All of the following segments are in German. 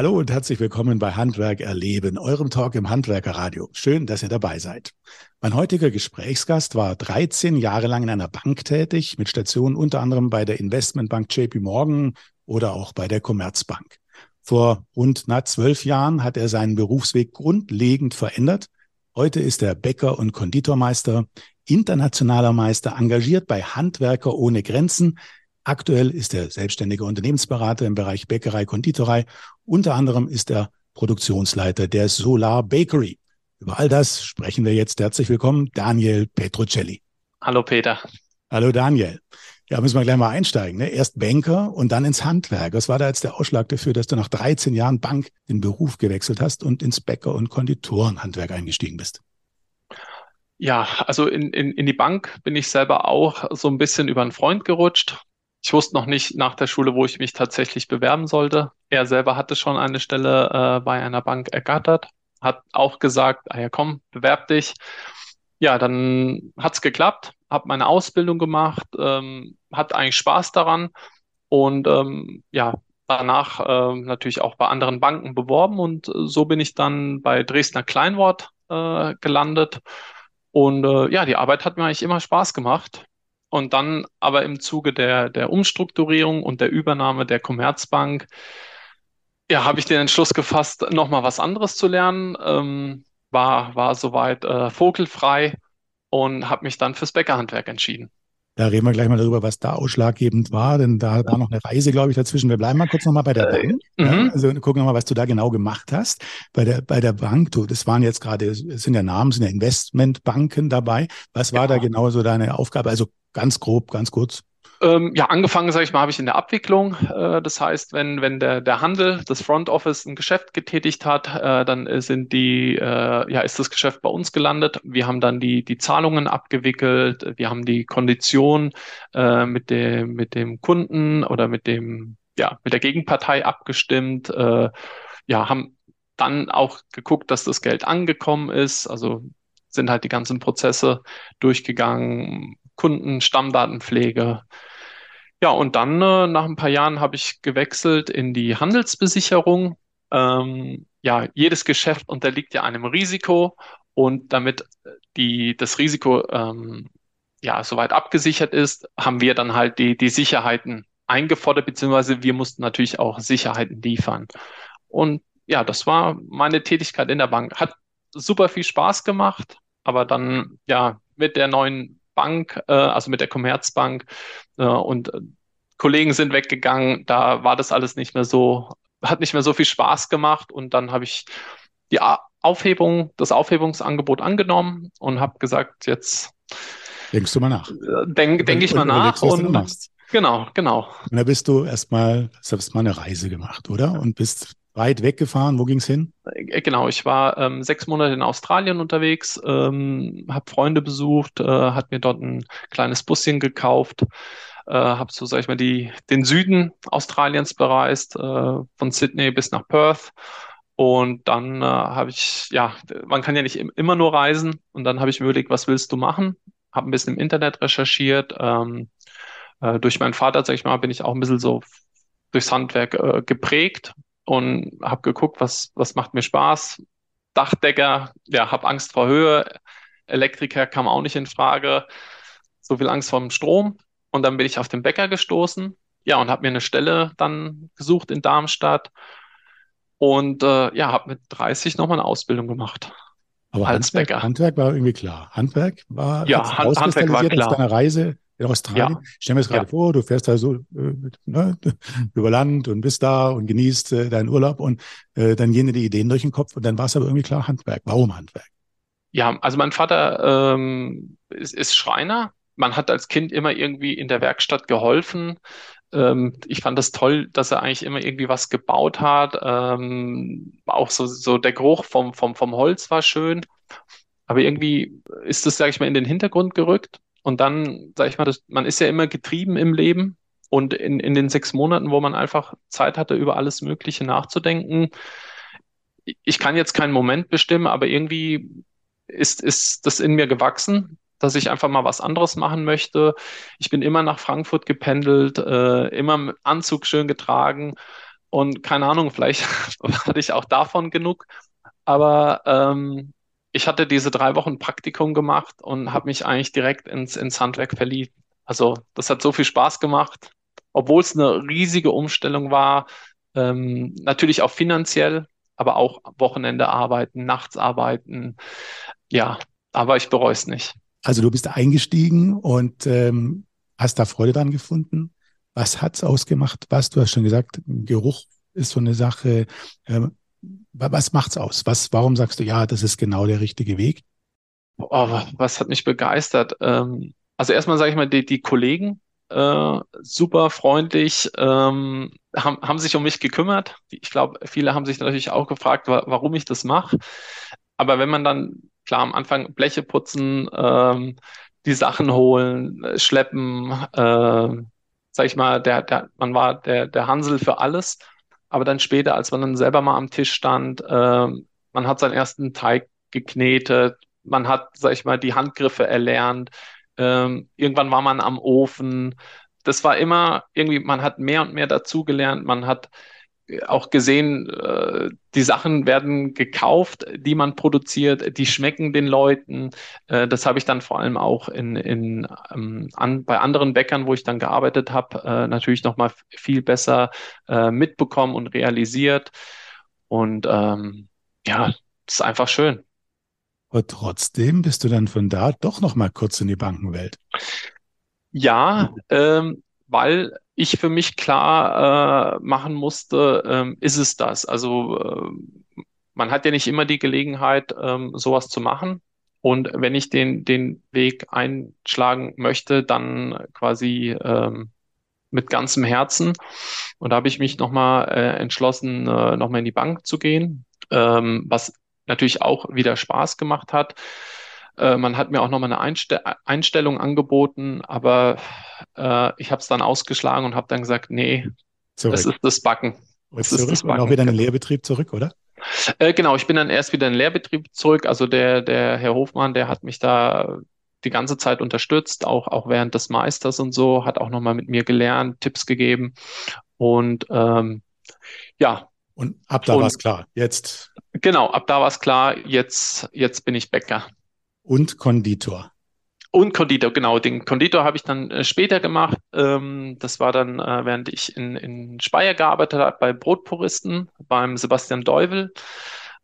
Hallo und herzlich willkommen bei Handwerk erleben, eurem Talk im Handwerkerradio. Schön, dass ihr dabei seid. Mein heutiger Gesprächsgast war 13 Jahre lang in einer Bank tätig, mit Stationen unter anderem bei der Investmentbank JP Morgan oder auch bei der Commerzbank. Vor rund na, zwölf Jahren hat er seinen Berufsweg grundlegend verändert. Heute ist er Bäcker und Konditormeister, internationaler Meister, engagiert bei Handwerker ohne Grenzen, Aktuell ist er selbstständiger Unternehmensberater im Bereich Bäckerei, Konditorei. Unter anderem ist er Produktionsleiter der Solar Bakery. Über all das sprechen wir jetzt. Herzlich willkommen, Daniel Petrocelli. Hallo Peter. Hallo Daniel. Ja, müssen wir gleich mal einsteigen. Ne? Erst Banker und dann ins Handwerk. Was war da jetzt der Ausschlag dafür, dass du nach 13 Jahren Bank den Beruf gewechselt hast und ins Bäcker- und Konditorenhandwerk eingestiegen bist? Ja, also in, in, in die Bank bin ich selber auch so ein bisschen über einen Freund gerutscht. Ich wusste noch nicht nach der Schule, wo ich mich tatsächlich bewerben sollte. Er selber hatte schon eine Stelle äh, bei einer Bank ergattert, hat auch gesagt, ah ja komm, bewerb dich. Ja, dann hat's geklappt, habe meine Ausbildung gemacht, ähm, hat eigentlich Spaß daran und ähm, ja, danach äh, natürlich auch bei anderen Banken beworben und äh, so bin ich dann bei Dresdner Kleinwort äh, gelandet. Und äh, ja, die Arbeit hat mir eigentlich immer Spaß gemacht. Und dann aber im Zuge der, der Umstrukturierung und der Übernahme der Commerzbank, ja, habe ich den Entschluss gefasst, nochmal was anderes zu lernen. Ähm, war, war soweit äh, vogelfrei und habe mich dann fürs Bäckerhandwerk entschieden. Da reden wir gleich mal darüber, was da ausschlaggebend war, denn da war noch eine Reise, glaube ich, dazwischen. Wir bleiben mal kurz nochmal bei der äh, Bank. Ja, mhm. also gucken nochmal, was du da genau gemacht hast. Bei der, bei der Bank, du, das waren jetzt gerade, es sind ja Namen, sind ja Investmentbanken dabei. Was war genau. da genau so deine Aufgabe? Also Ganz grob, ganz kurz. Ähm, ja, angefangen, sage ich mal, habe ich in der Abwicklung. Äh, das heißt, wenn, wenn der, der Handel, das Front Office ein Geschäft getätigt hat, äh, dann sind die, äh, ja, ist das Geschäft bei uns gelandet. Wir haben dann die, die Zahlungen abgewickelt. Wir haben die Kondition äh, mit dem, mit dem Kunden oder mit dem, ja, mit der Gegenpartei abgestimmt. Äh, ja, haben dann auch geguckt, dass das Geld angekommen ist. Also sind halt die ganzen Prozesse durchgegangen, Kunden, Stammdatenpflege. Ja, und dann äh, nach ein paar Jahren habe ich gewechselt in die Handelsbesicherung. Ähm, ja, jedes Geschäft unterliegt ja einem Risiko und damit die, das Risiko ähm, ja soweit abgesichert ist, haben wir dann halt die, die Sicherheiten eingefordert, beziehungsweise wir mussten natürlich auch Sicherheiten liefern. Und ja, das war meine Tätigkeit in der Bank. Hat super viel Spaß gemacht, aber dann ja mit der neuen Bank, äh, also mit der Commerzbank äh, und äh, Kollegen sind weggegangen, da war das alles nicht mehr so, hat nicht mehr so viel Spaß gemacht und dann habe ich die Aufhebung, das Aufhebungsangebot angenommen und habe gesagt, jetzt denkst du mal nach. Denke denk ich mal nach und genau, genau. Und da bist du erstmal, hast erstmal eine Reise gemacht, oder? Und bist weit weggefahren. Wo ging es hin? Äh, genau, ich war ähm, sechs Monate in Australien unterwegs, ähm, habe Freunde besucht, äh, hat mir dort ein kleines Buschen gekauft, äh, habe so, sag ich mal, die, den Süden Australiens bereist, äh, von Sydney bis nach Perth. Und dann äh, habe ich, ja, man kann ja nicht immer nur reisen. Und dann habe ich mir überlegt, was willst du machen? Habe ein bisschen im Internet recherchiert. Ähm, äh, durch meinen Vater, sag ich mal, bin ich auch ein bisschen so durchs Handwerk äh, geprägt und habe geguckt, was, was macht mir Spaß. Dachdecker, ja, habe Angst vor Höhe. Elektriker kam auch nicht in Frage. So viel Angst vor dem Strom. Und dann bin ich auf den Bäcker gestoßen. Ja, und habe mir eine Stelle dann gesucht in Darmstadt. Und äh, ja, habe mit 30 nochmal eine Ausbildung gemacht. Aber als Handwerk, Bäcker. Handwerk war irgendwie klar. Handwerk war ja, Hand, Handwerk war klar. deiner Reise in Australien. Ja. Stell mir das gerade ja. vor, du fährst da so äh, ne, über Land und bist da und genießt äh, deinen Urlaub und äh, dann gehen dir die Ideen durch den Kopf und dann war es aber irgendwie klar Handwerk. Warum Handwerk? Ja, also mein Vater ähm, ist, ist Schreiner. Man hat als Kind immer irgendwie in der Werkstatt geholfen. Ähm, ich fand das toll, dass er eigentlich immer irgendwie was gebaut hat. Ähm, auch so, so der Geruch vom, vom, vom Holz war schön. Aber irgendwie ist das, sage ich mal, in den Hintergrund gerückt. Und dann, sage ich mal, das, man ist ja immer getrieben im Leben. Und in, in den sechs Monaten, wo man einfach Zeit hatte, über alles Mögliche nachzudenken, ich kann jetzt keinen Moment bestimmen, aber irgendwie ist, ist das in mir gewachsen, dass ich einfach mal was anderes machen möchte. Ich bin immer nach Frankfurt gependelt, äh, immer mit Anzug schön getragen Und keine Ahnung, vielleicht hatte ich auch davon genug. Aber ähm, ich hatte diese drei Wochen Praktikum gemacht und habe mich eigentlich direkt ins, ins Handwerk verliebt. Also das hat so viel Spaß gemacht, obwohl es eine riesige Umstellung war. Ähm, natürlich auch finanziell, aber auch Wochenende arbeiten, nachts arbeiten. Ja, aber ich bereue es nicht. Also du bist eingestiegen und ähm, hast da Freude dran gefunden. Was hat's ausgemacht? Was, du hast schon gesagt, Geruch ist so eine Sache. Ähm, was macht's aus? Was, warum sagst du, ja, das ist genau der richtige Weg? Oh, was hat mich begeistert? Ähm, also erstmal sage ich mal, die, die Kollegen, äh, super freundlich, ähm, haben, haben sich um mich gekümmert. Ich glaube, viele haben sich natürlich auch gefragt, wa warum ich das mache. Aber wenn man dann, klar, am Anfang Bleche putzen, ähm, die Sachen holen, schleppen, äh, sag ich mal, der, der, man war der, der Hansel für alles. Aber dann später, als man dann selber mal am Tisch stand, äh, man hat seinen ersten Teig geknetet, man hat, sag ich mal, die Handgriffe erlernt. Ähm, irgendwann war man am Ofen. Das war immer irgendwie, man hat mehr und mehr dazugelernt. Man hat auch gesehen, äh, die Sachen werden gekauft, die man produziert, die schmecken den Leuten. Äh, das habe ich dann vor allem auch in, in, ähm, an, bei anderen Bäckern, wo ich dann gearbeitet habe, äh, natürlich nochmal viel besser mitbekommen und realisiert. Und ähm, ja, ist einfach schön. Aber trotzdem bist du dann von da doch nochmal kurz in die Bankenwelt. Ja, ähm, weil ich für mich klar äh, machen musste, ähm, ist es das? Also äh, man hat ja nicht immer die Gelegenheit, ähm, sowas zu machen. Und wenn ich den, den Weg einschlagen möchte, dann quasi ähm, mit ganzem Herzen. Und da habe ich mich nochmal äh, entschlossen, äh, nochmal in die Bank zu gehen, ähm, was natürlich auch wieder Spaß gemacht hat. Äh, man hat mir auch nochmal eine Einste Einstellung angeboten, aber äh, ich habe es dann ausgeschlagen und habe dann gesagt, nee, zurück. das ist das Backen. Das ist das Backen. Und auch wieder in den Lehrbetrieb zurück, oder? Äh, genau, ich bin dann erst wieder in den Lehrbetrieb zurück. Also der, der Herr Hofmann, der hat mich da die ganze Zeit unterstützt, auch, auch während des Meisters und so, hat auch nochmal mit mir gelernt, Tipps gegeben. Und ähm, ja. Und ab da war es klar. Jetzt. Genau, ab da war es klar, jetzt, jetzt bin ich Bäcker. Und Konditor. Und Konditor, genau. Den Konditor habe ich dann äh, später gemacht. Ähm, das war dann, äh, während ich in, in Speyer gearbeitet habe, bei Brotpuristen, beim Sebastian Deuvel.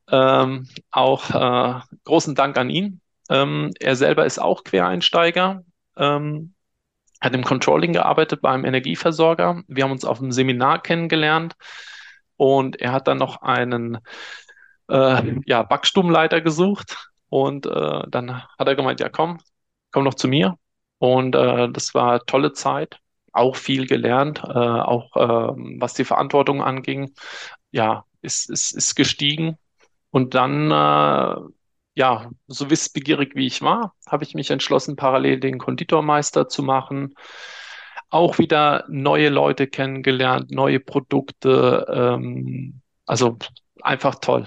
Ähm, auch äh, großen Dank an ihn. Ähm, er selber ist auch Quereinsteiger, ähm, hat im Controlling gearbeitet beim Energieversorger. Wir haben uns auf einem Seminar kennengelernt und er hat dann noch einen äh, ja, Backstubenleiter gesucht und äh, dann hat er gemeint, ja komm, komm noch zu mir. Und äh, das war tolle Zeit, auch viel gelernt, äh, auch äh, was die Verantwortung anging. Ja, ist, ist, ist gestiegen. Und dann, äh, ja, so wissbegierig wie ich war, habe ich mich entschlossen, parallel den Konditormeister zu machen. Auch wieder neue Leute kennengelernt, neue Produkte. Ähm, also einfach toll.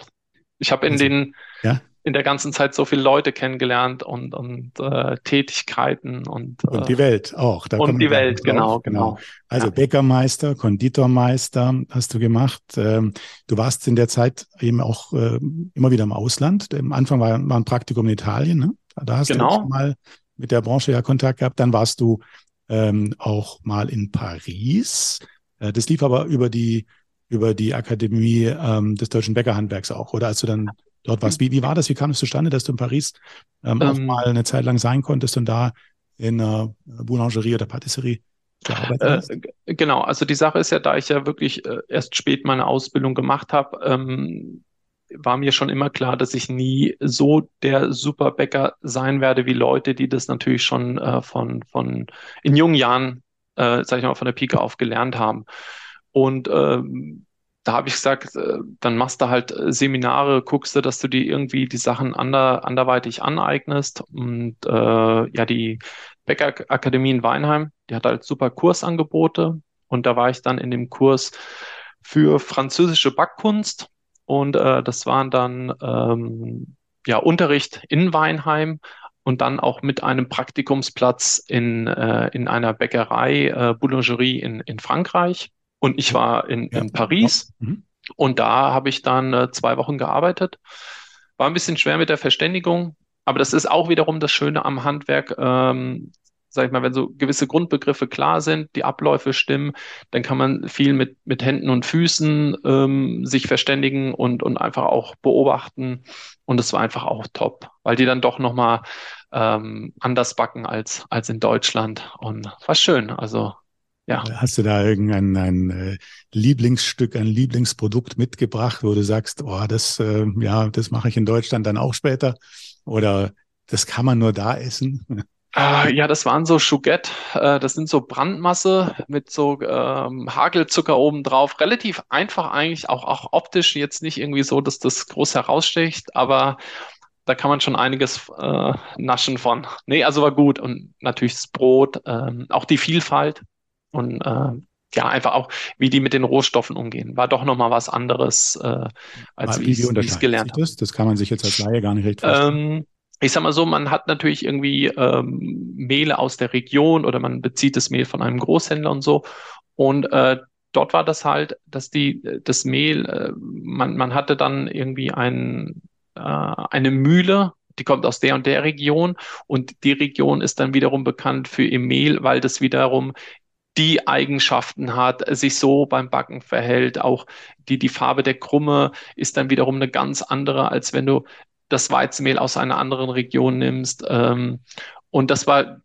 Ich habe in also, den ja? In der ganzen Zeit so viele Leute kennengelernt und, und äh, Tätigkeiten und, äh, und die Welt auch. Da und die Welt, genau, genau, genau. Also ja. Bäckermeister, Konditormeister hast du gemacht. Ähm, du warst in der Zeit eben auch äh, immer wieder im Ausland. Am Anfang war, war ein Praktikum in Italien. Ne? Da hast genau. du mal mit der Branche ja Kontakt gehabt. Dann warst du ähm, auch mal in Paris. Äh, das lief aber über die über die Akademie ähm, des deutschen Bäckerhandwerks auch, oder als du dann dort warst. Wie, wie war das? Wie kam es zustande, dass du in Paris ähm, ähm, auch mal eine Zeit lang sein konntest und da in einer Boulangerie oder Patisserie gearbeitet äh, hast? Äh, genau, also die Sache ist ja, da ich ja wirklich äh, erst spät meine Ausbildung gemacht habe, ähm, war mir schon immer klar, dass ich nie so der Superbäcker sein werde wie Leute, die das natürlich schon äh, von, von in jungen Jahren, äh, sag ich mal, von der Pike auf gelernt haben. Und ähm, da habe ich gesagt, äh, dann machst du halt äh, Seminare, guckst du, dass du dir irgendwie die Sachen ander, anderweitig aneignest. Und äh, ja, die Bäckerakademie in Weinheim, die hat halt super Kursangebote. Und da war ich dann in dem Kurs für französische Backkunst. Und äh, das waren dann ähm, ja Unterricht in Weinheim und dann auch mit einem Praktikumsplatz in, äh, in einer Bäckerei, äh, Boulangerie in, in Frankreich. Und ich war in, in Paris ja. mhm. und da habe ich dann äh, zwei Wochen gearbeitet. War ein bisschen schwer mit der Verständigung, aber das ist auch wiederum das Schöne am Handwerk. Ähm, sag ich mal, wenn so gewisse Grundbegriffe klar sind, die Abläufe stimmen, dann kann man viel mit, mit Händen und Füßen ähm, sich verständigen und, und einfach auch beobachten. Und es war einfach auch top, weil die dann doch nochmal ähm, anders backen als, als in Deutschland. Und war schön. Also ja. Hast du da irgendein ein äh, Lieblingsstück, ein Lieblingsprodukt mitgebracht, wo du sagst, oh, das, äh, ja, das mache ich in Deutschland dann auch später? Oder das kann man nur da essen? Äh, ja, das waren so Chouguette. Äh, das sind so Brandmasse mit so ähm, Hagelzucker obendrauf. Relativ einfach eigentlich, auch, auch optisch jetzt nicht irgendwie so, dass das groß heraussticht, aber da kann man schon einiges äh, naschen von. Nee, also war gut. Und natürlich das Brot, ähm, auch die Vielfalt und äh, ja, einfach auch, wie die mit den Rohstoffen umgehen. War doch nochmal was anderes, äh, als wie ich es gelernt habe. Das? das kann man sich jetzt als Laie gar nicht recht vorstellen. Ähm, ich sag mal so, man hat natürlich irgendwie ähm, Mehle aus der Region oder man bezieht das Mehl von einem Großhändler und so. Und äh, dort war das halt, dass die das Mehl, äh, man, man hatte dann irgendwie ein, äh, eine Mühle, die kommt aus der und der Region und die Region ist dann wiederum bekannt für ihr Mehl, weil das wiederum die Eigenschaften hat, sich so beim Backen verhält. Auch die, die Farbe der Krumme ist dann wiederum eine ganz andere, als wenn du das Weizenmehl aus einer anderen Region nimmst. Ähm, und das war,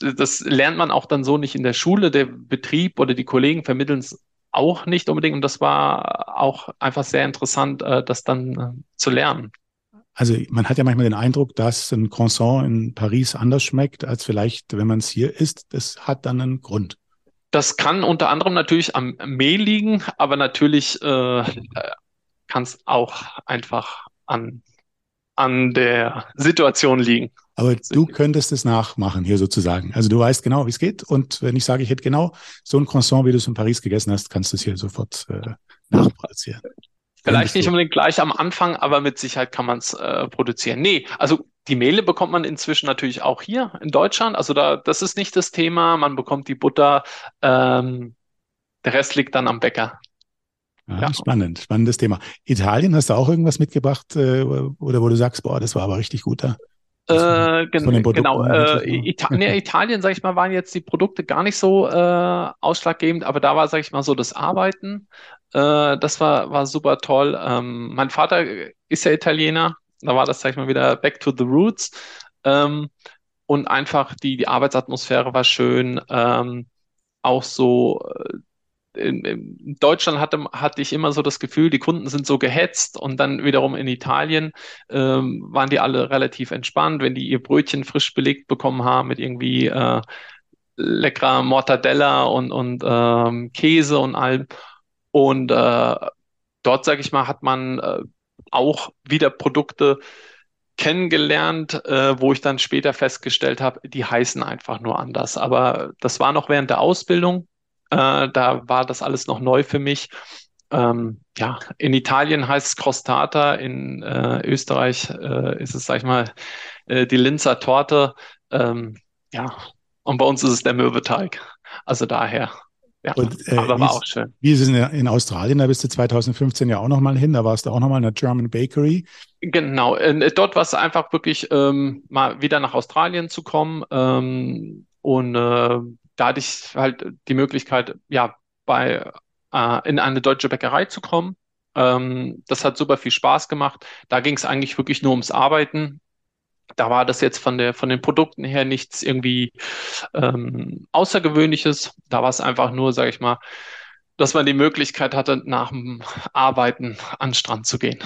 das lernt man auch dann so nicht in der Schule. Der Betrieb oder die Kollegen vermitteln es auch nicht unbedingt. Und das war auch einfach sehr interessant, äh, das dann äh, zu lernen. Also man hat ja manchmal den Eindruck, dass ein Croissant in Paris anders schmeckt, als vielleicht, wenn man es hier isst. Das hat dann einen Grund. Das kann unter anderem natürlich am Mehl liegen, aber natürlich äh, kann es auch einfach an an der Situation liegen. Aber du könntest es nachmachen hier sozusagen. Also du weißt genau, wie es geht. Und wenn ich sage, ich hätte genau so ein Croissant, wie du es in Paris gegessen hast, kannst du es hier sofort äh, nachproduzieren. Vielleicht nicht unbedingt gleich am Anfang, aber mit Sicherheit kann man es äh, produzieren. Nee, also die Mehle bekommt man inzwischen natürlich auch hier in Deutschland. Also da, das ist nicht das Thema. Man bekommt die Butter. Ähm, der Rest liegt dann am Bäcker. Ja, ja. Spannend, spannendes Thema. Italien, hast du auch irgendwas mitgebracht äh, oder wo du sagst, boah, das war aber richtig guter? Äh, gen genau, äh, Ita nee, Italien, sag ich mal, waren jetzt die Produkte gar nicht so äh, ausschlaggebend, aber da war, sag ich mal, so das Arbeiten. Äh, das war, war super toll. Ähm, mein Vater ist ja Italiener, da war das, sag ich mal, wieder back to the roots. Ähm, und einfach die, die Arbeitsatmosphäre war schön. Ähm, auch so äh, in, Deutschland hatte, hatte ich immer so das Gefühl, die Kunden sind so gehetzt und dann wiederum in Italien ähm, waren die alle relativ entspannt, wenn die ihr Brötchen frisch belegt bekommen haben mit irgendwie äh, leckerer Mortadella und, und ähm, Käse und allem. Und äh, dort, sage ich mal, hat man äh, auch wieder Produkte kennengelernt, äh, wo ich dann später festgestellt habe, die heißen einfach nur anders. Aber das war noch während der Ausbildung äh, da war das alles noch neu für mich. Ähm, ja, in Italien heißt es Crostata, in äh, Österreich äh, ist es, sag ich mal, äh, die Linzer Torte. Ähm, ja, und bei uns ist es der Mürbeteig. Also daher. Ja, und, äh, aber war auch schön. Wie ist es in, in, Australien? Da bist du 2015 ja auch nochmal hin. Da warst du auch nochmal in der German Bakery. Genau. Äh, dort war es einfach wirklich ähm, mal wieder nach Australien zu kommen. Ähm, und äh, da hatte ich halt die Möglichkeit, ja, bei, äh, in eine deutsche Bäckerei zu kommen. Ähm, das hat super viel Spaß gemacht. Da ging es eigentlich wirklich nur ums Arbeiten. Da war das jetzt von der, von den Produkten her nichts irgendwie ähm, Außergewöhnliches. Da war es einfach nur, sage ich mal, dass man die Möglichkeit hatte, nach dem Arbeiten an den Strand zu gehen.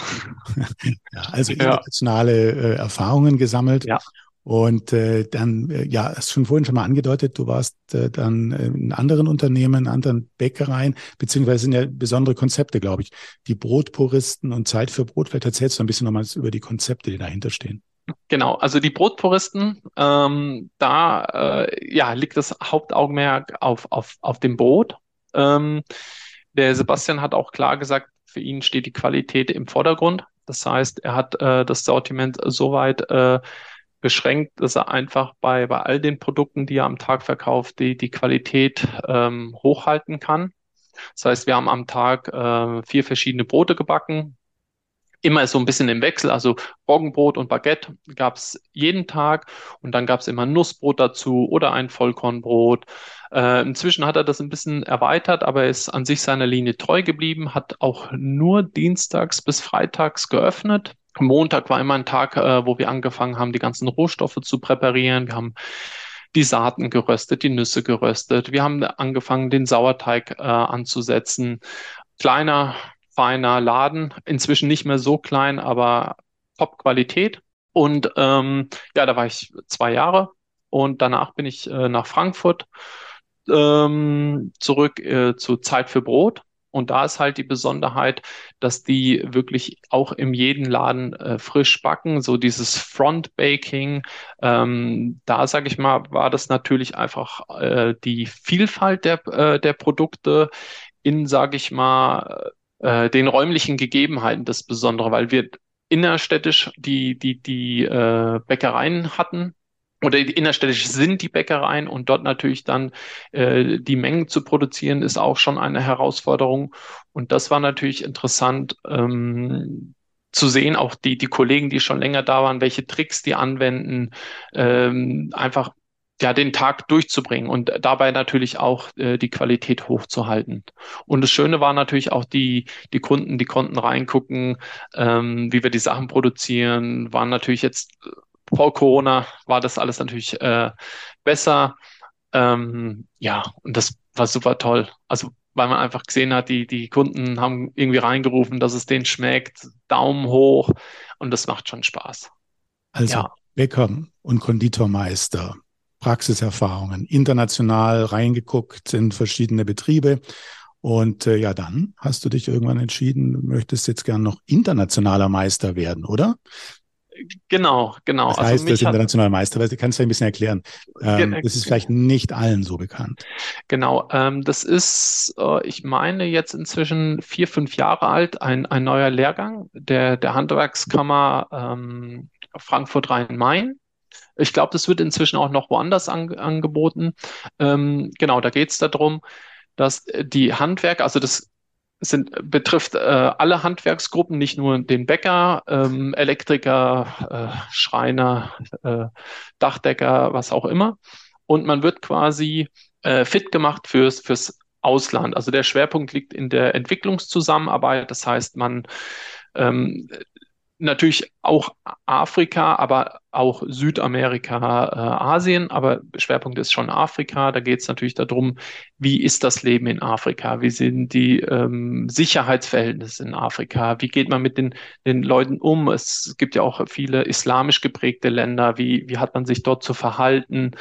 Ja, also internationale ja. äh, Erfahrungen gesammelt. Ja. Und äh, dann, äh, ja, hast schon vorhin schon mal angedeutet, du warst äh, dann äh, in anderen Unternehmen, in anderen Bäckereien, beziehungsweise sind ja besondere Konzepte, glaube ich. Die Brotpuristen und Zeit für Brot. Vielleicht erzählst du ein bisschen nochmal über die Konzepte, die dahinter stehen. Genau, also die Brotpuristen, ähm, da äh, ja, liegt das Hauptaugenmerk auf, auf, auf dem Brot. Ähm, der Sebastian hat auch klar gesagt, für ihn steht die Qualität im Vordergrund. Das heißt, er hat äh, das Sortiment soweit äh, beschränkt, dass er einfach bei, bei all den Produkten, die er am Tag verkauft, die, die Qualität ähm, hochhalten kann. Das heißt, wir haben am Tag äh, vier verschiedene Brote gebacken, immer so ein bisschen im Wechsel. Also Roggenbrot und Baguette gab es jeden Tag und dann gab es immer Nussbrot dazu oder ein Vollkornbrot. Äh, inzwischen hat er das ein bisschen erweitert, aber er ist an sich seiner Linie treu geblieben, hat auch nur dienstags bis freitags geöffnet. Montag war immer ein Tag, äh, wo wir angefangen haben, die ganzen Rohstoffe zu präparieren. Wir haben die Saaten geröstet, die Nüsse geröstet. Wir haben angefangen, den Sauerteig äh, anzusetzen. Kleiner, feiner Laden, inzwischen nicht mehr so klein, aber Top-Qualität. Und ähm, ja, da war ich zwei Jahre und danach bin ich äh, nach Frankfurt ähm, zurück äh, zu Zeit für Brot. Und da ist halt die Besonderheit, dass die wirklich auch im jeden Laden äh, frisch backen, so dieses Front Baking. Ähm, da sage ich mal, war das natürlich einfach äh, die Vielfalt der, äh, der Produkte in, sage ich mal, äh, den räumlichen Gegebenheiten das Besondere, weil wir innerstädtisch die, die, die äh, Bäckereien hatten, oder innerstädtisch sind die Bäckereien und dort natürlich dann äh, die Mengen zu produzieren, ist auch schon eine Herausforderung. Und das war natürlich interessant ähm, zu sehen, auch die, die Kollegen, die schon länger da waren, welche Tricks die anwenden, ähm, einfach ja, den Tag durchzubringen und dabei natürlich auch äh, die Qualität hochzuhalten. Und das Schöne war natürlich auch die, die Kunden, die konnten reingucken, ähm, wie wir die Sachen produzieren, waren natürlich jetzt vor Corona war das alles natürlich äh, besser. Ähm, ja, und das war super toll. Also, weil man einfach gesehen hat, die, die Kunden haben irgendwie reingerufen, dass es denen schmeckt, Daumen hoch und das macht schon Spaß. Also ja. Bäcker und Konditormeister, Praxiserfahrungen, international reingeguckt in verschiedene Betriebe. Und äh, ja, dann hast du dich irgendwann entschieden, du möchtest jetzt gern noch internationaler Meister werden, oder? Genau, genau. Das also heißt, also das internationale Meister, du kannst du ein bisschen erklären. Ähm, das ist vielleicht nicht allen so bekannt. Genau, ähm, das ist, äh, ich meine, jetzt inzwischen vier, fünf Jahre alt, ein, ein neuer Lehrgang der, der Handwerkskammer ähm, Frankfurt Rhein-Main. Ich glaube, das wird inzwischen auch noch woanders an, angeboten. Ähm, genau, da geht es darum, dass die Handwerker, also das sind, betrifft äh, alle Handwerksgruppen, nicht nur den Bäcker, ähm, Elektriker, äh, Schreiner, äh, Dachdecker, was auch immer. Und man wird quasi äh, fit gemacht fürs, fürs Ausland. Also der Schwerpunkt liegt in der Entwicklungszusammenarbeit. Das heißt, man ähm, natürlich auch Afrika, aber auch Südamerika, äh, Asien, aber Schwerpunkt ist schon Afrika. Da geht es natürlich darum, wie ist das Leben in Afrika? Wie sind die ähm, Sicherheitsverhältnisse in Afrika? Wie geht man mit den, den Leuten um? Es gibt ja auch viele islamisch geprägte Länder. Wie, wie hat man sich dort zu verhalten?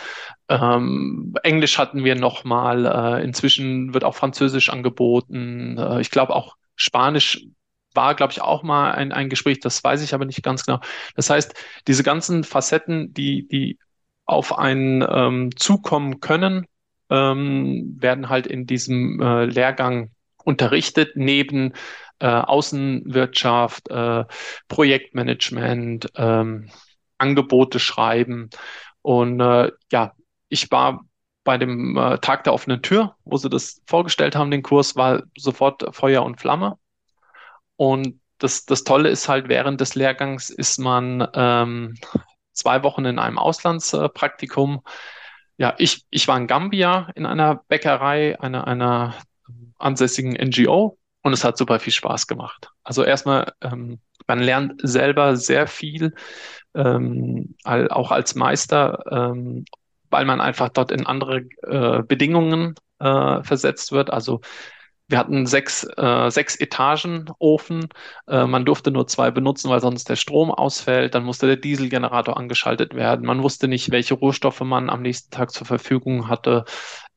Ähm, Englisch hatten wir nochmal. Äh, inzwischen wird auch Französisch angeboten. Äh, ich glaube auch Spanisch war, glaube ich, auch mal ein, ein Gespräch, das weiß ich aber nicht ganz genau. Das heißt, diese ganzen Facetten, die, die auf einen ähm, zukommen können, ähm, werden halt in diesem äh, Lehrgang unterrichtet, neben äh, Außenwirtschaft, äh, Projektmanagement, ähm, Angebote schreiben. Und äh, ja, ich war bei dem äh, Tag der offenen Tür, wo sie das vorgestellt haben, den Kurs, war sofort Feuer und Flamme. Und das, das Tolle ist halt, während des Lehrgangs ist man ähm, zwei Wochen in einem Auslandspraktikum. Ja, ich, ich war in Gambia in einer Bäckerei, einer, einer ansässigen NGO und es hat super viel Spaß gemacht. Also erstmal, ähm, man lernt selber sehr viel, ähm, auch als Meister, ähm, weil man einfach dort in andere äh, Bedingungen äh, versetzt wird. Also wir hatten sechs, äh, sechs Etagen Ofen. Äh, man durfte nur zwei benutzen, weil sonst der Strom ausfällt. Dann musste der Dieselgenerator angeschaltet werden. Man wusste nicht, welche Rohstoffe man am nächsten Tag zur Verfügung hatte,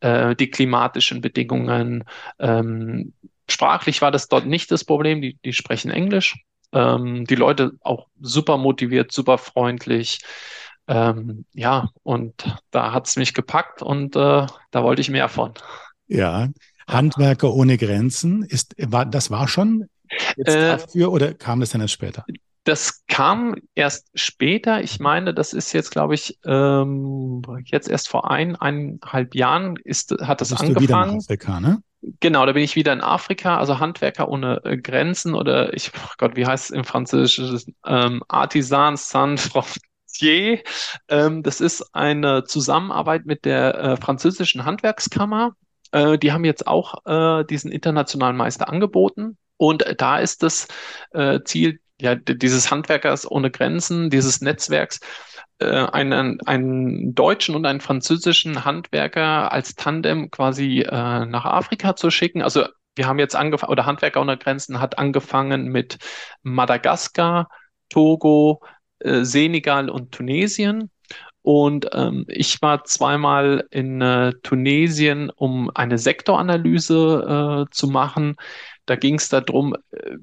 äh, die klimatischen Bedingungen. Ähm, sprachlich war das dort nicht das Problem. Die, die sprechen Englisch. Ähm, die Leute auch super motiviert, super freundlich. Ähm, ja, und da hat es mich gepackt und äh, da wollte ich mehr von. Ja, Handwerker ohne Grenzen, ist, war, das war schon jetzt äh, dafür oder kam das dann erst später? Das kam erst später. Ich meine, das ist jetzt, glaube ich, ähm, jetzt erst vor ein, eineinhalb Jahren ist, hat das angefangen. Du wieder nach Afrika, ne? Genau, da bin ich wieder in Afrika, also Handwerker ohne äh, Grenzen oder ich, oh Gott, wie heißt es im Französischen? Ähm, Artisan Sans Frontier. Ähm, das ist eine Zusammenarbeit mit der äh, französischen Handwerkskammer. Äh, die haben jetzt auch äh, diesen internationalen Meister angeboten. Und da ist das äh, Ziel ja, dieses Handwerkers ohne Grenzen, dieses Netzwerks, äh, einen, einen deutschen und einen französischen Handwerker als Tandem quasi äh, nach Afrika zu schicken. Also wir haben jetzt angefangen, oder Handwerker ohne Grenzen hat angefangen mit Madagaskar, Togo, äh, Senegal und Tunesien. Und ähm, ich war zweimal in äh, Tunesien, um eine Sektoranalyse äh, zu machen. Da ging es darum, äh,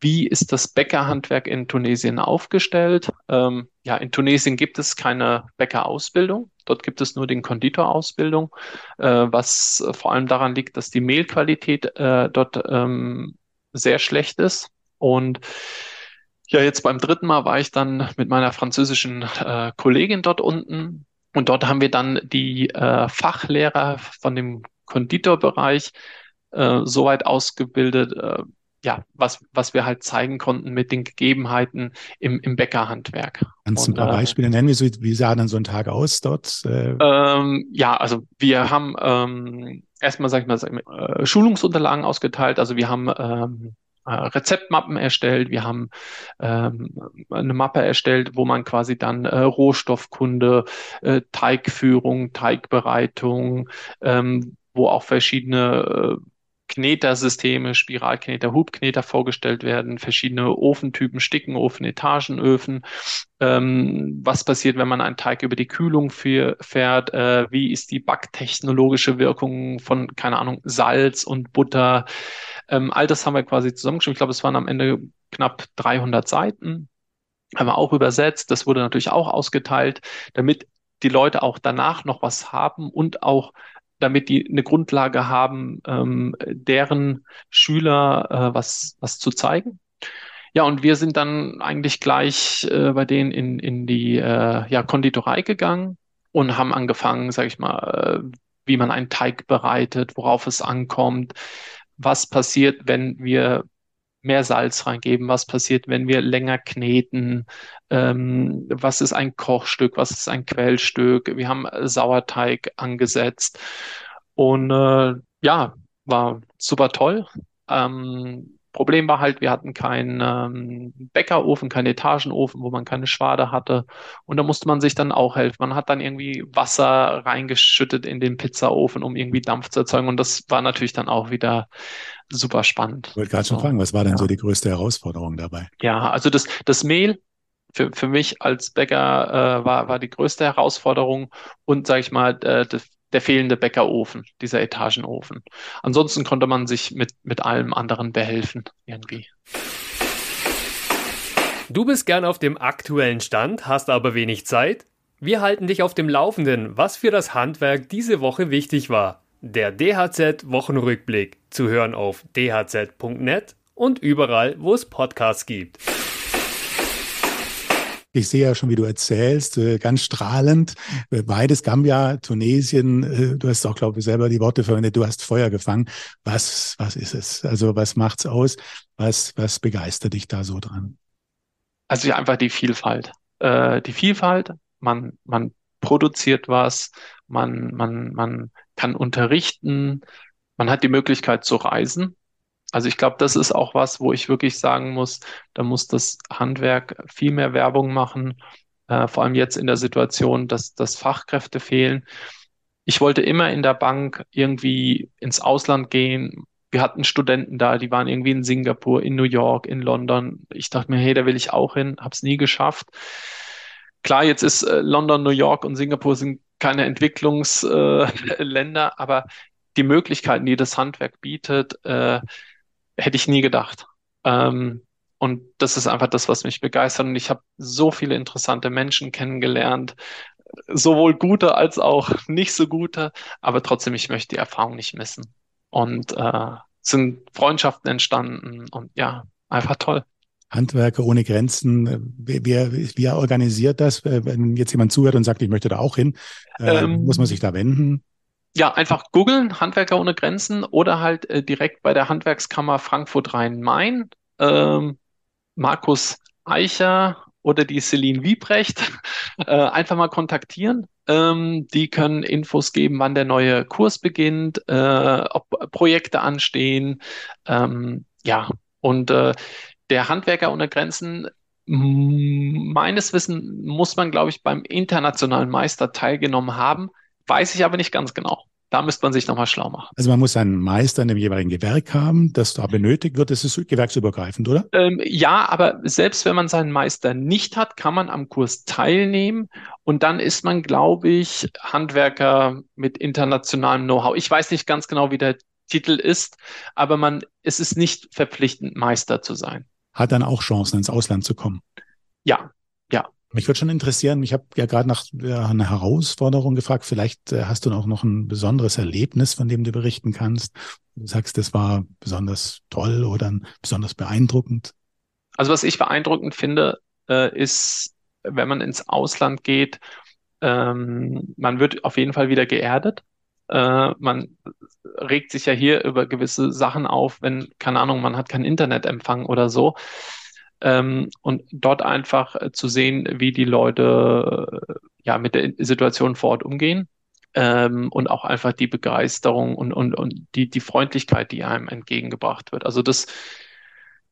wie ist das Bäckerhandwerk in Tunesien aufgestellt? Ähm, ja, in Tunesien gibt es keine Bäckerausbildung. Dort gibt es nur den Konditorausbildung, äh, was vor allem daran liegt, dass die Mehlqualität äh, dort ähm, sehr schlecht ist. Und ja, jetzt beim dritten Mal war ich dann mit meiner französischen äh, Kollegin dort unten. Und dort haben wir dann die äh, Fachlehrer von dem Konditorbereich äh, soweit ausgebildet, äh, ja, was, was wir halt zeigen konnten mit den Gegebenheiten im, im Bäckerhandwerk. Kannst du ein paar äh, Beispiele nennen? Wie, wie sah dann so ein Tag aus dort? Äh? Ähm, ja, also wir haben ähm, erstmal, sag ich mal, äh, Schulungsunterlagen ausgeteilt. Also wir haben ähm, äh, Rezeptmappen erstellt, wir haben ähm, eine Mappe erstellt, wo man quasi dann äh, Rohstoffkunde, äh, Teigführung, Teigbereitung, ähm, wo auch verschiedene äh, Knetersysteme, Spiralkneter, Hubkneter vorgestellt werden, verschiedene Ofentypen, Stickenofen, Etagenöfen. Ähm, was passiert, wenn man einen Teig über die Kühlung fährt? Äh, wie ist die backtechnologische Wirkung von, keine Ahnung, Salz und Butter? Ähm, all das haben wir quasi zusammengeschrieben. Ich glaube, es waren am Ende knapp 300 Seiten. Haben wir auch übersetzt. Das wurde natürlich auch ausgeteilt, damit die Leute auch danach noch was haben und auch damit die eine Grundlage haben, ähm, deren Schüler äh, was, was zu zeigen. Ja, und wir sind dann eigentlich gleich äh, bei denen in, in die äh, ja, Konditorei gegangen und haben angefangen, sage ich mal, äh, wie man einen Teig bereitet, worauf es ankommt, was passiert, wenn wir mehr Salz reingeben, was passiert, wenn wir länger kneten, ähm, was ist ein Kochstück, was ist ein Quellstück. Wir haben Sauerteig angesetzt und äh, ja, war super toll. Ähm, Problem war halt, wir hatten keinen ähm, Bäckerofen, keinen Etagenofen, wo man keine Schwade hatte. Und da musste man sich dann auch helfen. Man hat dann irgendwie Wasser reingeschüttet in den Pizzaofen, um irgendwie Dampf zu erzeugen. Und das war natürlich dann auch wieder super spannend. Ich wollte gerade schon fragen, was war denn ja. so die größte Herausforderung dabei? Ja, also das, das Mehl für, für mich als Bäcker äh, war, war die größte Herausforderung und, sage ich mal, äh, das, der fehlende Bäckerofen, dieser Etagenofen. Ansonsten konnte man sich mit, mit allem anderen behelfen irgendwie. Du bist gern auf dem aktuellen Stand, hast aber wenig Zeit? Wir halten dich auf dem Laufenden, was für das Handwerk diese Woche wichtig war. Der DHZ Wochenrückblick zu hören auf dhz.net und überall, wo es Podcasts gibt. Ich sehe ja schon, wie du erzählst, äh, ganz strahlend. Äh, beides, Gambia, Tunesien, äh, du hast auch, glaube ich, selber die Worte verwendet, du hast Feuer gefangen. Was, was ist es? Also was macht's aus? Was, was begeistert dich da so dran? Also ja, einfach die Vielfalt. Äh, die Vielfalt, man, man produziert was, man, man, man kann unterrichten, man hat die Möglichkeit zu reisen. Also ich glaube, das ist auch was, wo ich wirklich sagen muss, da muss das Handwerk viel mehr Werbung machen, äh, vor allem jetzt in der Situation, dass, dass Fachkräfte fehlen. Ich wollte immer in der Bank irgendwie ins Ausland gehen. Wir hatten Studenten da, die waren irgendwie in Singapur, in New York, in London. Ich dachte mir, hey, da will ich auch hin, habe es nie geschafft. Klar, jetzt ist äh, London, New York und Singapur sind keine Entwicklungsländer, äh, aber die Möglichkeiten, die das Handwerk bietet, äh, hätte ich nie gedacht. Ähm, und das ist einfach das, was mich begeistert. Und ich habe so viele interessante Menschen kennengelernt, sowohl gute als auch nicht so gute. Aber trotzdem, ich möchte die Erfahrung nicht missen. Und äh, sind Freundschaften entstanden und ja, einfach toll. Handwerker ohne Grenzen, wer, wer organisiert das? Wenn jetzt jemand zuhört und sagt, ich möchte da auch hin, äh, ähm, muss man sich da wenden? Ja, einfach googeln, Handwerker ohne Grenzen oder halt äh, direkt bei der Handwerkskammer Frankfurt Rhein-Main. Ähm, Markus Eicher oder die Celine Wiebrecht äh, einfach mal kontaktieren. Ähm, die können Infos geben, wann der neue Kurs beginnt, äh, ob Projekte anstehen. Ähm, ja, und äh, der Handwerker ohne Grenzen Meines Wissens muss man, glaube ich, beim internationalen Meister teilgenommen haben. Weiß ich aber nicht ganz genau. Da müsste man sich nochmal schlau machen. Also man muss einen Meister in dem jeweiligen Gewerk haben, das da benötigt wird. Das ist gewerksübergreifend, oder? Ähm, ja, aber selbst wenn man seinen Meister nicht hat, kann man am Kurs teilnehmen. Und dann ist man, glaube ich, Handwerker mit internationalem Know-how. Ich weiß nicht ganz genau, wie der Titel ist, aber man, es ist nicht verpflichtend, Meister zu sein hat dann auch Chancen, ins Ausland zu kommen. Ja, ja. Mich würde schon interessieren, ich habe ja gerade nach einer Herausforderung gefragt, vielleicht äh, hast du auch noch ein besonderes Erlebnis, von dem du berichten kannst. Du sagst, das war besonders toll oder besonders beeindruckend. Also was ich beeindruckend finde, äh, ist, wenn man ins Ausland geht, ähm, man wird auf jeden Fall wieder geerdet. Äh, man regt sich ja hier über gewisse Sachen auf, wenn, keine Ahnung, man hat keinen Internetempfang oder so. Ähm, und dort einfach äh, zu sehen, wie die Leute äh, ja mit der Situation vor Ort umgehen. Ähm, und auch einfach die Begeisterung und, und, und die, die Freundlichkeit, die einem entgegengebracht wird. Also das,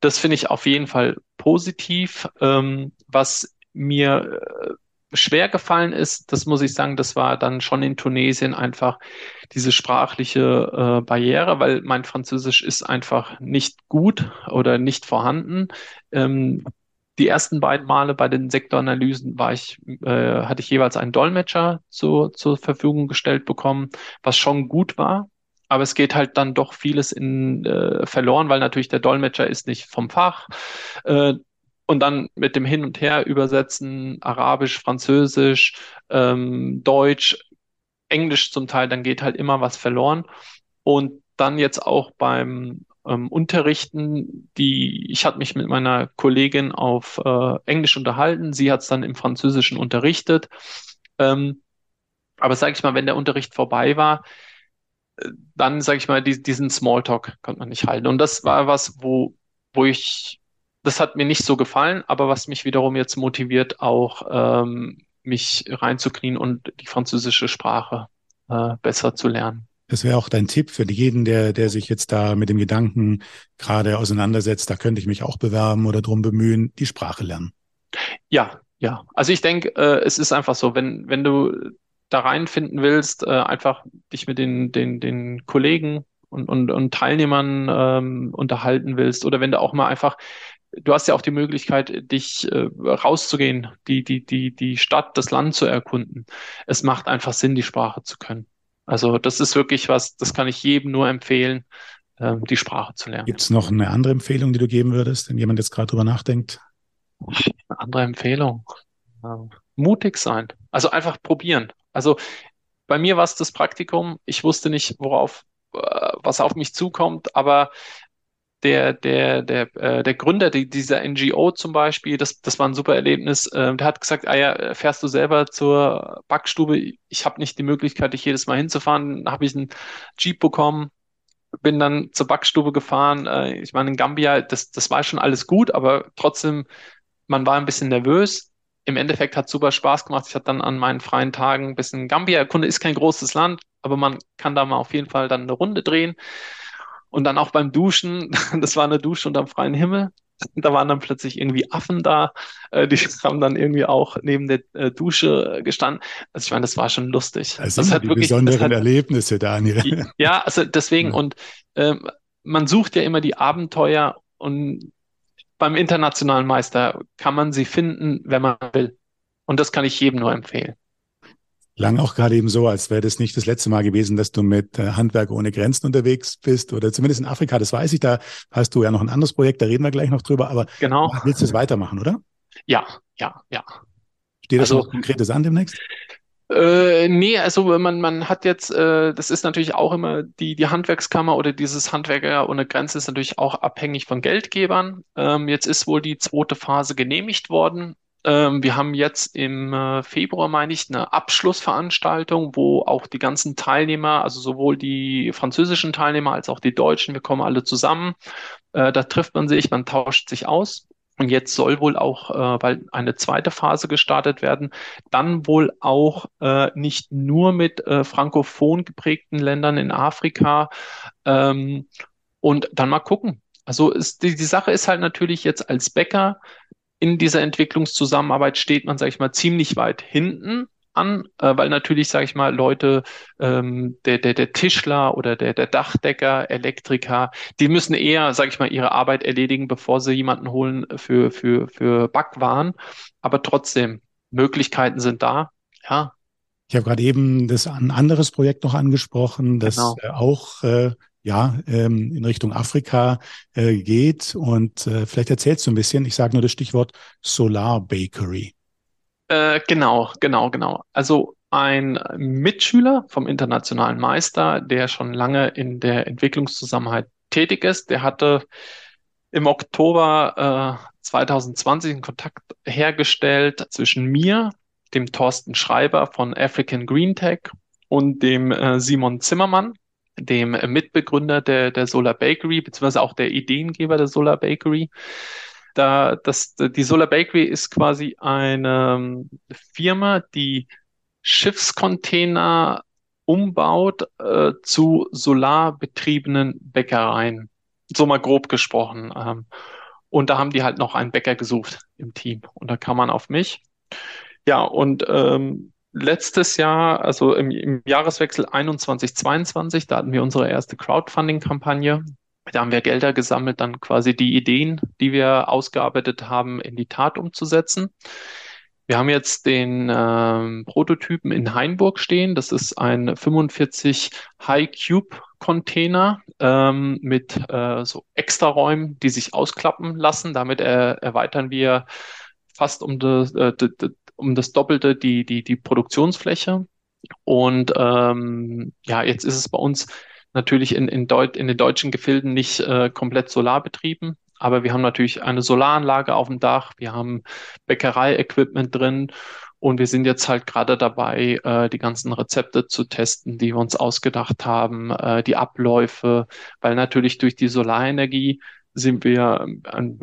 das finde ich auf jeden Fall positiv. Ähm, was mir äh, schwer gefallen ist, das muss ich sagen, das war dann schon in Tunesien einfach diese sprachliche äh, Barriere, weil mein Französisch ist einfach nicht gut oder nicht vorhanden. Ähm, die ersten beiden Male bei den Sektoranalysen war ich, äh, hatte ich jeweils einen Dolmetscher zu, zur Verfügung gestellt bekommen, was schon gut war. Aber es geht halt dann doch vieles in äh, verloren, weil natürlich der Dolmetscher ist nicht vom Fach. Äh, und dann mit dem Hin und Her übersetzen, Arabisch, Französisch, ähm, Deutsch, Englisch zum Teil, dann geht halt immer was verloren. Und dann jetzt auch beim ähm, Unterrichten, die, ich hatte mich mit meiner Kollegin auf äh, Englisch unterhalten, sie hat es dann im Französischen unterrichtet. Ähm, aber sage ich mal, wenn der Unterricht vorbei war, äh, dann sage ich mal, die, diesen Smalltalk konnte man nicht halten. Und das war was, wo, wo ich das hat mir nicht so gefallen, aber was mich wiederum jetzt motiviert, auch ähm, mich reinzuknien und die französische Sprache äh, besser zu lernen. Das wäre auch dein Tipp für jeden, der, der sich jetzt da mit dem Gedanken gerade auseinandersetzt, da könnte ich mich auch bewerben oder drum bemühen, die Sprache lernen. Ja, ja. Also ich denke, äh, es ist einfach so, wenn, wenn du da reinfinden willst, äh, einfach dich mit den, den, den Kollegen und, und, und Teilnehmern ähm, unterhalten willst oder wenn du auch mal einfach du hast ja auch die Möglichkeit, dich äh, rauszugehen, die, die, die, die Stadt, das Land zu erkunden. Es macht einfach Sinn, die Sprache zu können. Also das ist wirklich was, das kann ich jedem nur empfehlen, äh, die Sprache zu lernen. Gibt es noch eine andere Empfehlung, die du geben würdest, wenn jemand jetzt gerade drüber nachdenkt? Eine andere Empfehlung. Ja. Mutig sein. Also einfach probieren. Also bei mir war es das Praktikum. Ich wusste nicht, worauf, äh, was auf mich zukommt, aber der, der, der, äh, der Gründer die, dieser NGO zum Beispiel, das, das war ein super Erlebnis. Äh, der hat gesagt, ah ja, fährst du selber zur Backstube? Ich habe nicht die Möglichkeit, dich jedes Mal hinzufahren. Dann habe ich einen Jeep bekommen, bin dann zur Backstube gefahren. Äh, ich meine, in Gambia, das, das war schon alles gut, aber trotzdem, man war ein bisschen nervös. Im Endeffekt hat super Spaß gemacht. Ich hatte dann an meinen freien Tagen ein bisschen Gambia erkundet. Ist kein großes Land, aber man kann da mal auf jeden Fall dann eine Runde drehen. Und dann auch beim Duschen, das war eine Dusche unter freiem Himmel. Da waren dann plötzlich irgendwie Affen da, äh, die haben dann irgendwie auch neben der äh, Dusche gestanden. Also ich meine, das war schon lustig. Das, das sind die wirklich, besonderen hat, Erlebnisse, Daniel. Ja, also deswegen, ja. und äh, man sucht ja immer die Abenteuer und beim internationalen Meister kann man sie finden, wenn man will. Und das kann ich jedem nur empfehlen klang auch gerade eben so, als wäre das nicht das letzte Mal gewesen, dass du mit äh, Handwerk ohne Grenzen unterwegs bist oder zumindest in Afrika, das weiß ich, da hast du ja noch ein anderes Projekt, da reden wir gleich noch drüber, aber genau. willst du es weitermachen, oder? Ja, ja, ja. Steht das also, noch konkretes an demnächst? Äh, nee, also man, man hat jetzt, äh, das ist natürlich auch immer die, die Handwerkskammer oder dieses Handwerker ohne Grenze ist natürlich auch abhängig von Geldgebern. Ähm, jetzt ist wohl die zweite Phase genehmigt worden Ähm, wir haben jetzt im äh, Februar, meine ich, eine Abschlussveranstaltung, wo auch die ganzen Teilnehmer, also sowohl die französischen Teilnehmer als auch die Deutschen, wir kommen alle zusammen. Äh, da trifft man sich, man tauscht sich aus. Und jetzt soll wohl auch, äh, weil eine zweite Phase gestartet werden, dann wohl auch äh, nicht nur mit äh, frankophon geprägten Ländern in Afrika ähm, und dann mal gucken. Also ist, die, die Sache ist halt natürlich jetzt als Bäcker in dieser Entwicklungszusammenarbeit steht man, sage ich mal, ziemlich weit hinten an, äh, weil natürlich, sage ich mal, Leute, ähm, der, der, der Tischler oder der, der Dachdecker, Elektriker, die müssen eher, sage ich mal, ihre Arbeit erledigen, bevor sie jemanden holen für, für, für Backwaren. Aber trotzdem, Möglichkeiten sind da. Ja. Ich habe gerade eben das ein anderes Projekt noch angesprochen, das genau. äh, auch äh, ja, ähm, in Richtung Afrika äh, geht. Und äh, vielleicht erzählst du ein bisschen, ich sage nur das Stichwort Solar Bakery. Äh, genau, genau, genau. Also ein Mitschüler vom internationalen Meister, der schon lange in der Entwicklungszusammenarbeit tätig ist, der hatte im Oktober äh, 2020 einen Kontakt hergestellt zwischen mir, dem Thorsten Schreiber von African Green Tech und dem äh, Simon Zimmermann, dem Mitbegründer der, der Solar Bakery, beziehungsweise auch der Ideengeber der Solar Bakery. Da, das, die Solar Bakery ist quasi eine ähm, Firma, die Schiffscontainer umbaut äh, zu solarbetriebenen Bäckereien. So mal grob gesprochen. Ähm, und da haben die halt noch einen Bäcker gesucht im Team. Und da kam man auf mich. Ja, und ähm, letztes Jahr, also im, im Jahreswechsel 21, 22, da hatten wir unsere erste Crowdfunding-Kampagne. Da haben wir Gelder gesammelt, dann quasi die Ideen, die wir ausgearbeitet haben, in die Tat umzusetzen. Wir haben jetzt den ähm, Prototypen in Hainburg stehen. Das ist ein 45 High Cube Container ähm, mit äh, so Extraräumen, die sich ausklappen lassen. Damit er, erweitern wir fast um das, äh, um das Doppelte die, die, die Produktionsfläche. Und ähm, ja, jetzt ist es bei uns natürlich in, in, Deut in den deutschen Gefilden nicht äh, komplett solarbetrieben, aber wir haben natürlich eine Solaranlage auf dem Dach, wir haben Bäckerei-Equipment drin. Und wir sind jetzt halt gerade dabei, äh, die ganzen Rezepte zu testen, die wir uns ausgedacht haben, äh, die Abläufe, weil natürlich durch die Solarenergie sind wir ein,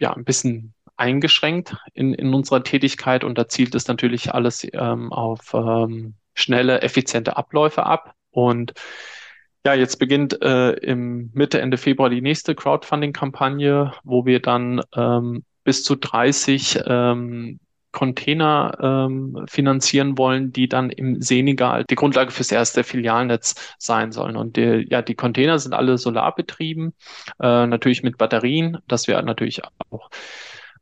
ja, ein bisschen eingeschränkt in, in unserer Tätigkeit und da zielt es natürlich alles ähm, auf ähm, schnelle, effiziente Abläufe ab. Und ja, jetzt beginnt äh, im Mitte, Ende Februar die nächste Crowdfunding-Kampagne, wo wir dann ähm, bis zu 30 ähm, Container ähm, finanzieren wollen, die dann im Senegal die Grundlage fürs erste Filialnetz sein sollen. Und die, ja, die Container sind alle solarbetrieben, äh, natürlich mit Batterien, dass wir natürlich auch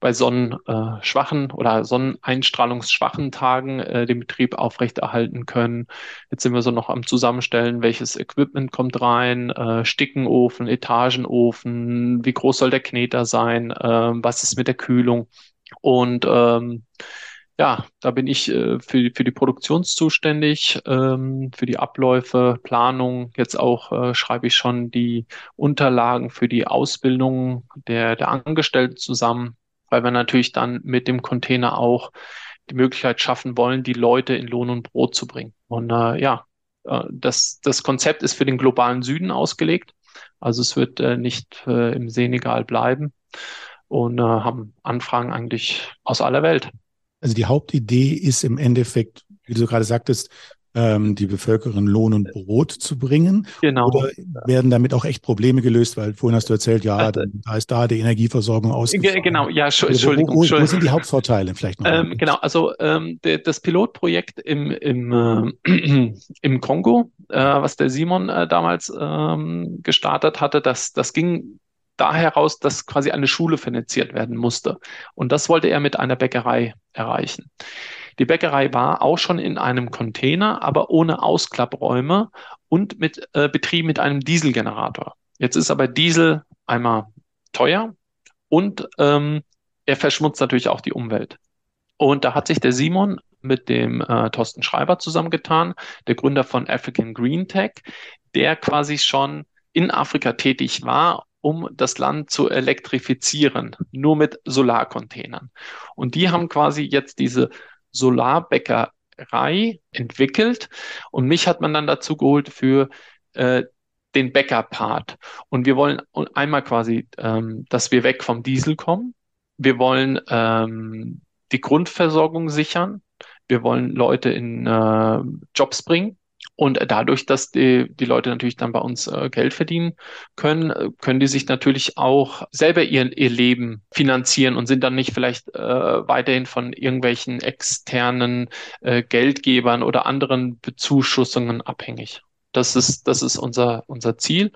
bei sonnenschwachen äh, oder sonneneinstrahlungsschwachen Tagen äh, den Betrieb aufrechterhalten können. Jetzt sind wir so noch am Zusammenstellen, welches Equipment kommt rein, äh, Stickenofen, Etagenofen, wie groß soll der Kneter sein, äh, was ist mit der Kühlung und ähm, ja, da bin ich äh, für, für die Produktion zuständig, ähm, für die Abläufe, Planung. Jetzt auch äh, schreibe ich schon die Unterlagen für die Ausbildung der, der Angestellten zusammen weil wir natürlich dann mit dem Container auch die Möglichkeit schaffen wollen, die Leute in Lohn und Brot zu bringen. Und äh, ja, äh, das, das Konzept ist für den globalen Süden ausgelegt. Also es wird äh, nicht äh, im Senegal bleiben und äh, haben Anfragen eigentlich aus aller Welt. Also die Hauptidee ist im Endeffekt, wie du gerade sagtest, ähm, die Bevölkerung Lohn und Brot zu bringen? Genau. Oder werden damit auch echt Probleme gelöst? Weil vorhin hast du erzählt, ja, also, da ist da die Energieversorgung ausgefallen. Genau, ja, Entschuldigung. Wo, wo, wo, sind die Hauptvorteile vielleicht noch? Ähm, genau, also ähm, der, das Pilotprojekt im, im, äh, im Kongo, äh, was der Simon äh, damals ähm, gestartet hatte, das, das ging da heraus, dass quasi eine Schule finanziert werden musste. Und das wollte er mit einer Bäckerei erreichen. Die Bäckerei war auch schon in einem Container, aber ohne Ausklappräume und mit äh, Betrieb mit einem Dieselgenerator. Jetzt ist aber Diesel einmal teuer und ähm, er verschmutzt natürlich auch die Umwelt. Und da hat sich der Simon mit dem äh, Thorsten Schreiber zusammengetan, der Gründer von African Green Tech, der quasi schon in Afrika tätig war um das Land zu elektrifizieren, nur mit Solarcontainern. Und die haben quasi jetzt diese Solarbäckerei entwickelt und mich hat man dann dazu geholt für äh, den Bäcker-Part. Und wir wollen einmal quasi, ähm, dass wir weg vom Diesel kommen. Wir wollen ähm, die Grundversorgung sichern. Wir wollen Leute in äh, Jobs bringen. Und dadurch, dass die, die Leute natürlich dann bei uns äh, Geld verdienen können, äh, können die sich natürlich auch selber ihr, ihr Leben finanzieren und sind dann nicht vielleicht äh, weiterhin von irgendwelchen externen äh, Geldgebern oder anderen Bezuschussungen abhängig. Das ist, das ist unser, unser Ziel.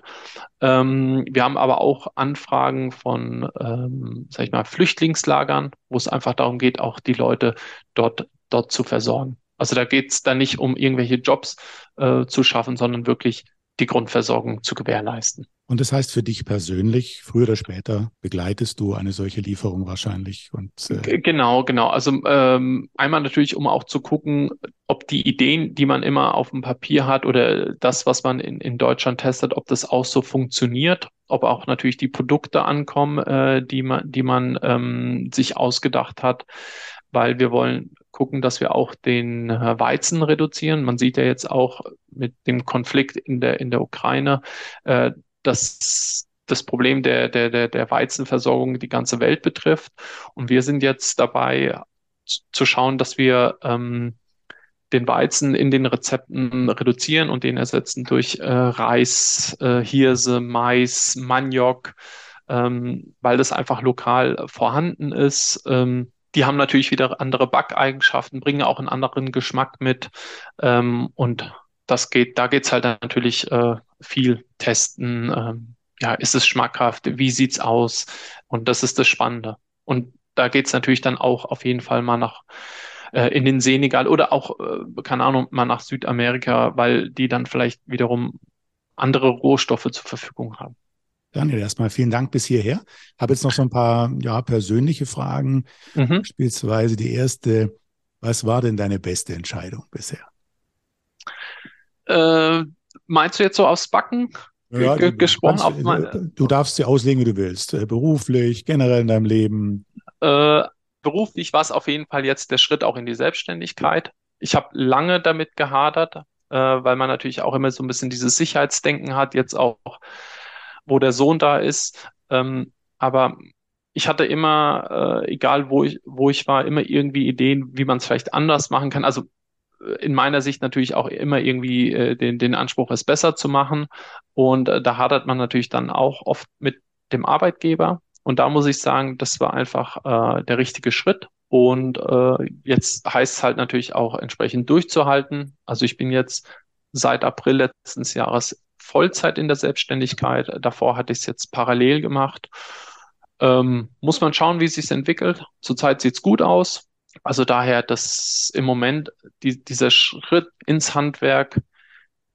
Ähm, wir haben aber auch Anfragen von, ähm, sag ich mal, Flüchtlingslagern, wo es einfach darum geht, auch die Leute dort, dort zu versorgen. Also da geht es dann nicht um irgendwelche Jobs äh, zu schaffen, sondern wirklich die Grundversorgung zu gewährleisten. Und das heißt für dich persönlich, früher oder später begleitest du eine solche Lieferung wahrscheinlich. Und, äh genau, genau. Also ähm, einmal natürlich, um auch zu gucken, ob die Ideen, die man immer auf dem Papier hat oder das, was man in, in Deutschland testet, ob das auch so funktioniert, ob auch natürlich die Produkte ankommen, äh, die man, die man ähm, sich ausgedacht hat, weil wir wollen gucken, dass wir auch den äh, Weizen reduzieren. Man sieht ja jetzt auch mit dem Konflikt in der, in der Ukraine, äh, dass das Problem der, der, der, der Weizenversorgung die ganze Welt betrifft. Und wir sind jetzt dabei zu schauen, dass wir ähm, den Weizen in den Rezepten reduzieren und den ersetzen durch äh, Reis, äh, Hirse, Mais, Maniok, ähm, weil das einfach lokal vorhanden ist. Ähm, die haben natürlich wieder andere Backeigenschaften, bringen auch einen anderen Geschmack mit ähm, und das geht, da geht's halt natürlich äh, viel testen. Ähm, ja, ist es schmackhaft? Wie sieht's aus? Und das ist das Spannende. Und da geht's natürlich dann auch auf jeden Fall mal nach äh, in den Senegal oder auch, äh, keine Ahnung, mal nach Südamerika, weil die dann vielleicht wiederum andere Rohstoffe zur Verfügung haben. Daniel, erstmal vielen Dank bis hierher. Habe jetzt noch so ein paar ja, persönliche Fragen. Mhm. Beispielsweise die erste, was war denn deine beste Entscheidung bisher? Äh, meinst du jetzt so aufs Backen ja, gesprochen? Kannst, auf du darfst sie auslegen, wie du willst. Äh, beruflich, generell in deinem Leben. Äh, beruflich war es auf jeden Fall jetzt der Schritt auch in die Selbstständigkeit. Ich habe lange damit gehadert, äh, weil man natürlich auch immer so ein bisschen dieses Sicherheitsdenken hat, jetzt auch, wo der Sohn da ist. Ähm, aber ich hatte immer, äh, egal wo ich, wo ich war, immer irgendwie Ideen, wie man es vielleicht anders machen kann. Also in meiner Sicht natürlich auch immer irgendwie äh, den, den Anspruch, es besser zu machen. Und äh, da hadert man natürlich dann auch oft mit dem Arbeitgeber. Und da muss ich sagen, das war einfach äh, der richtige Schritt. Und äh, jetzt heißt es halt natürlich auch entsprechend durchzuhalten. Also ich bin jetzt seit April letzten Jahres Vollzeit in der Selbstständigkeit. Davor hatte ich es jetzt parallel gemacht. Ähm, muss man schauen, wie es sich entwickelt. Zurzeit sieht es gut aus. Also daher, dass im Moment die, dieser Schritt ins Handwerk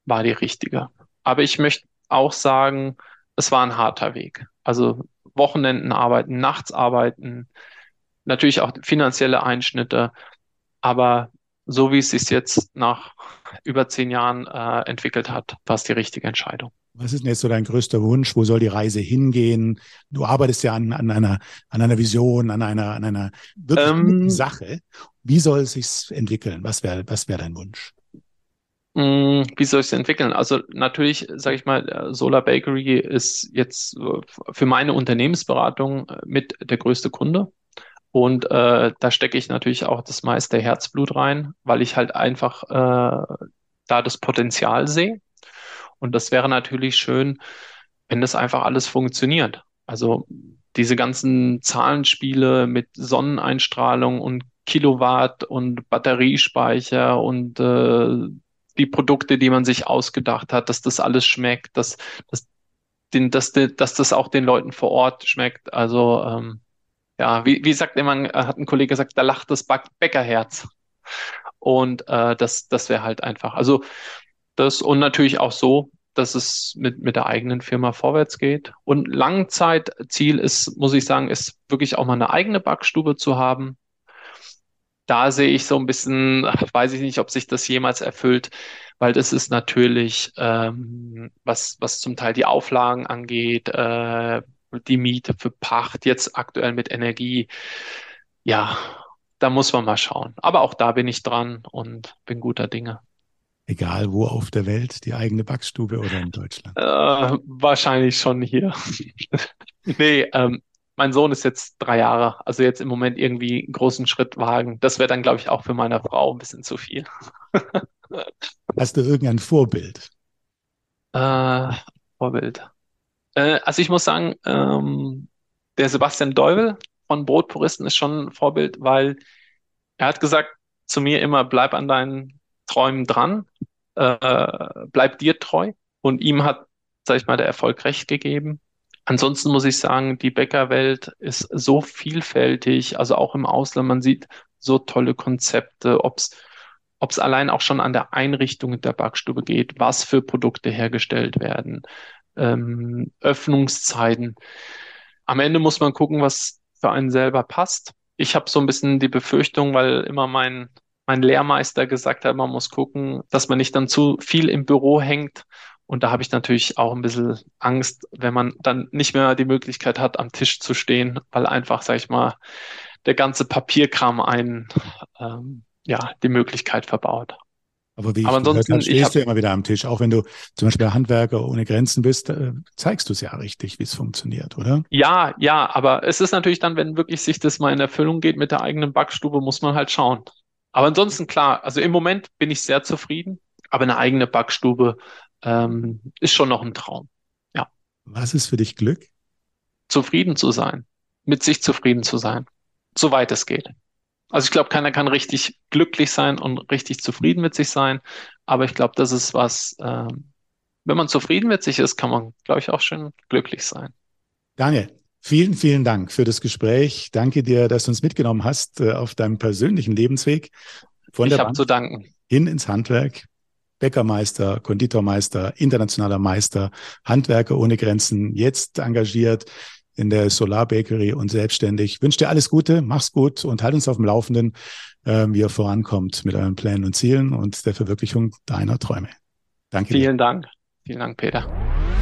war die richtige. Aber ich möchte auch sagen, es war ein harter Weg. Also Wochenenden arbeiten, nachts arbeiten, natürlich auch finanzielle Einschnitte. Aber so wie es sich jetzt nach über zehn Jahren äh, entwickelt hat, war es die richtige Entscheidung. Was ist denn jetzt so dein größter Wunsch? Wo soll die Reise hingehen? Du arbeitest ja an, an, einer, an einer Vision, an einer, an einer wirklich ähm, Sache. Wie soll es sich entwickeln? Was wäre was wäre dein Wunsch? Mm, wie soll es entwickeln? Also natürlich, sage ich mal, äh, Solar Bakery ist jetzt äh, für meine Unternehmensberatung äh, mit der größte Kunde. Und äh, da stecke ich natürlich auch das meiste Herzblut rein, weil ich halt einfach äh, da das Potenzial sehe. Und das wäre natürlich schön, wenn das einfach alles funktioniert. Also diese ganzen Zahlenspiele mit Sonneneinstrahlung und Kilowatt und Batteriespeicher und äh, die Produkte, die man sich ausgedacht hat, dass das alles schmeckt, dass, dass, den, dass, dass das auch den Leuten vor Ort schmeckt. Also ähm, ja, wie, wie sagt immer, hat ein Kollege gesagt, da lacht das Bäckerherz. Und äh, das, das wäre halt einfach. Also das und natürlich auch so, dass es mit, mit der eigenen Firma vorwärts geht. Und Langzeitziel ist, muss ich sagen, ist wirklich auch mal eine eigene Backstube zu haben. da sehe ich so ein bisschen, weiß ich nicht, ob sich das jemals erfüllt, weil das ist natürlich, ähm, was, was zum Teil die Auflagen angeht, äh, die Miete für Pacht, jetzt aktuell mit Energie. Ja, da muss man mal schauen. Aber auch da bin ich dran und bin guter Dinge. Egal wo auf der Welt, die eigene Backstube oder in Deutschland? Äh, wahrscheinlich schon hier. nee, ähm, mein Sohn ist jetzt drei Jahre, also jetzt im Moment irgendwie einen großen Schritt wagen. Das wäre dann, glaube ich, auch für meine Frau ein bisschen zu viel. Hast du irgendein Vorbild? Äh, Vorbild. Äh, also ich muss sagen, ähm, der Sebastian Deuvel von Brotpuristen ist schon ein Vorbild, weil er hat gesagt zu mir immer, bleib an deinen Träumen dran, äh, bleib dir treu. Und ihm hat, sag ich mal, der Erfolg recht gegeben. Ansonsten muss ich sagen, die Bäckerwelt ist so vielfältig, also auch im Ausland, man sieht so tolle Konzepte, ob es allein auch schon an der Einrichtung der Backstube geht, was für Produkte hergestellt werden, ähm, Öffnungszeiten. Am Ende muss man gucken, was für einen selber passt. Ich habe so ein bisschen die Befürchtung, weil immer mein, mein Lehrmeister gesagt hat, man muss gucken, dass man nicht dann zu viel im Büro hängt. Und da habe ich natürlich auch ein bisschen Angst, wenn man dann nicht mehr die Möglichkeit hat, am Tisch zu stehen, weil einfach, sag ich mal, der ganze Papierkram einen ähm, ja, die Möglichkeit verbaut. Aber wie ich Aber ansonsten, habe, stehst du immer wieder am Tisch. Auch wenn du zum Beispiel Handwerker ohne Grenzen bist, äh, zeigst du es ja richtig, wie es funktioniert, oder? Ja, ja, aber es ist natürlich dann, wenn wirklich sich das mal in Erfüllung geht mit der eigenen Backstube, muss man halt schauen. Aber ansonsten klar, also im Moment bin ich sehr zufrieden, aber eine eigene Backstube ähm, ist schon noch ein Traum. Ja. Was ist für dich Glück? Zufrieden zu sein, mit sich zufrieden zu sein, soweit es geht. Also ich glaube, keiner kann richtig glücklich sein und richtig zufrieden mit sich sein. Aber ich glaube, das ist was, äh, wenn man zufrieden mit sich ist, kann man, glaube ich, auch schön glücklich sein. Daniel, vielen, vielen Dank für das Gespräch. Danke dir, dass du uns mitgenommen hast äh, auf deinem persönlichen Lebensweg. Von ich habe zu danken. Hin ins Handwerk. Bäckermeister, Konditormeister, internationaler Meister, Handwerker ohne Grenzen, jetzt engagiert in der Solar Bakery und selbstständig. Ich wünsche dir alles Gute, mach's gut und halt uns auf dem Laufenden, äh, wie ihr vorankommt mit euren Plänen und Zielen und der Verwirklichung deiner Träume. Danke. Vielen dir. Dank. Vielen Dank, Peter.